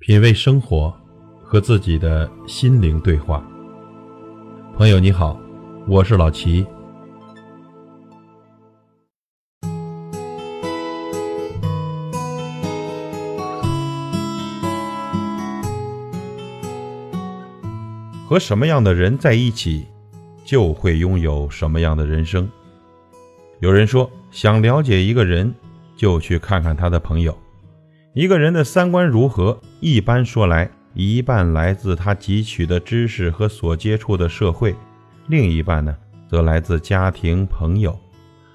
品味生活，和自己的心灵对话。朋友你好，我是老齐。和什么样的人在一起，就会拥有什么样的人生。有人说，想了解一个人，就去看看他的朋友。一个人的三观如何，一般说来，一半来自他汲取的知识和所接触的社会，另一半呢，则来自家庭朋友。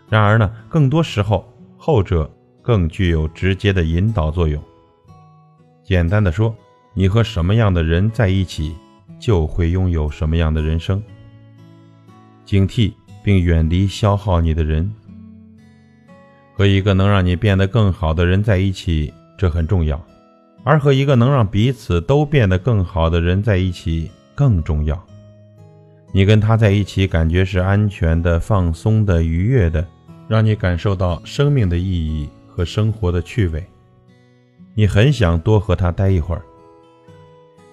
然而呢，更多时候，后者更具有直接的引导作用。简单的说，你和什么样的人在一起，就会拥有什么样的人生。警惕并远离消耗你的人，和一个能让你变得更好的人在一起。这很重要，而和一个能让彼此都变得更好的人在一起更重要。你跟他在一起，感觉是安全的、放松的、愉悦的，让你感受到生命的意义和生活的趣味。你很想多和他待一会儿。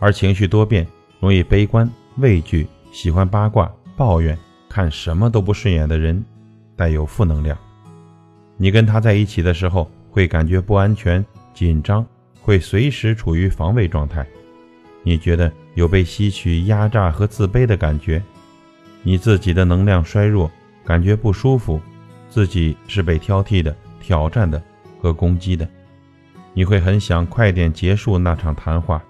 而情绪多变、容易悲观、畏惧、喜欢八卦、抱怨、看什么都不顺眼的人，带有负能量。你跟他在一起的时候，会感觉不安全。紧张会随时处于防卫状态，你觉得有被吸取、压榨和自卑的感觉，你自己的能量衰弱，感觉不舒服，自己是被挑剔的、挑战的和攻击的，你会很想快点结束那场谈话，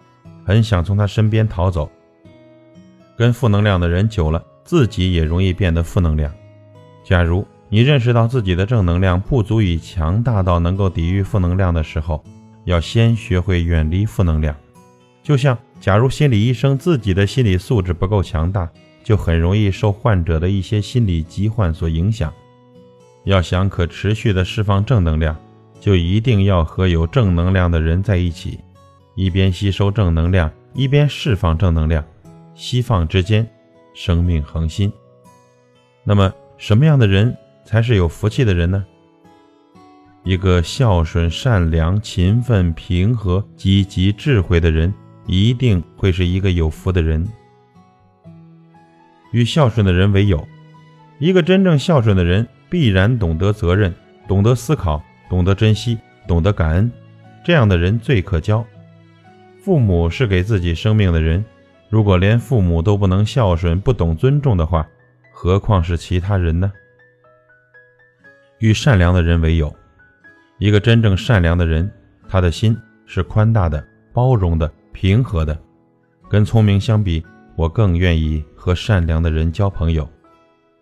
很想从他身边逃走。跟负能量的人久了，自己也容易变得负能量。假如你认识到自己的正能量不足以强大到能够抵御负能量的时候，要先学会远离负能量。就像，假如心理医生自己的心理素质不够强大，就很容易受患者的一些心理疾患所影响。要想可持续的释放正能量，就一定要和有正能量的人在一起，一边吸收正能量，一边释放正能量，吸放之间，生命恒心。那么，什么样的人？才是有福气的人呢。一个孝顺、善良、勤奋、平和、积极、智慧的人，一定会是一个有福的人。与孝顺的人为友，一个真正孝顺的人，必然懂得责任，懂得思考，懂得珍惜，懂得感恩。这样的人最可交。父母是给自己生命的人，如果连父母都不能孝顺、不懂尊重的话，何况是其他人呢？与善良的人为友，一个真正善良的人，他的心是宽大的、包容的、平和的。跟聪明相比，我更愿意和善良的人交朋友。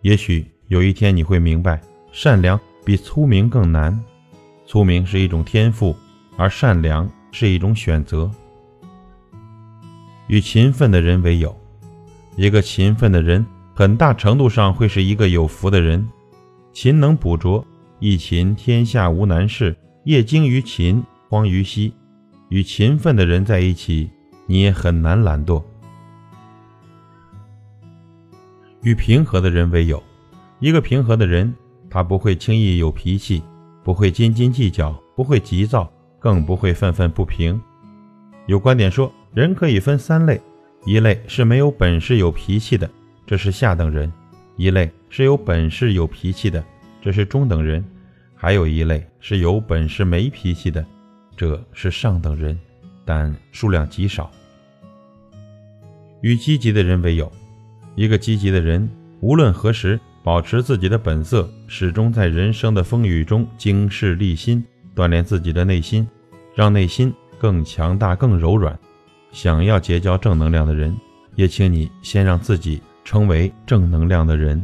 也许有一天你会明白，善良比聪明更难。聪明是一种天赋，而善良是一种选择。与勤奋的人为友，一个勤奋的人，很大程度上会是一个有福的人。勤能补拙。一勤天下无难事，业精于勤，荒于嬉。与勤奋的人在一起，你也很难懒惰。与平和的人为友，一个平和的人，他不会轻易有脾气，不会斤斤计较，不会急躁，更不会愤愤不平。有观点说，人可以分三类：一类是没有本事有脾气的，这是下等人；一类是有本事有脾气的。这是中等人，还有一类是有本事没脾气的，这是上等人，但数量极少。与积极的人为友，一个积极的人，无论何时保持自己的本色，始终在人生的风雨中经世立心，锻炼自己的内心，让内心更强大、更柔软。想要结交正能量的人，也请你先让自己成为正能量的人。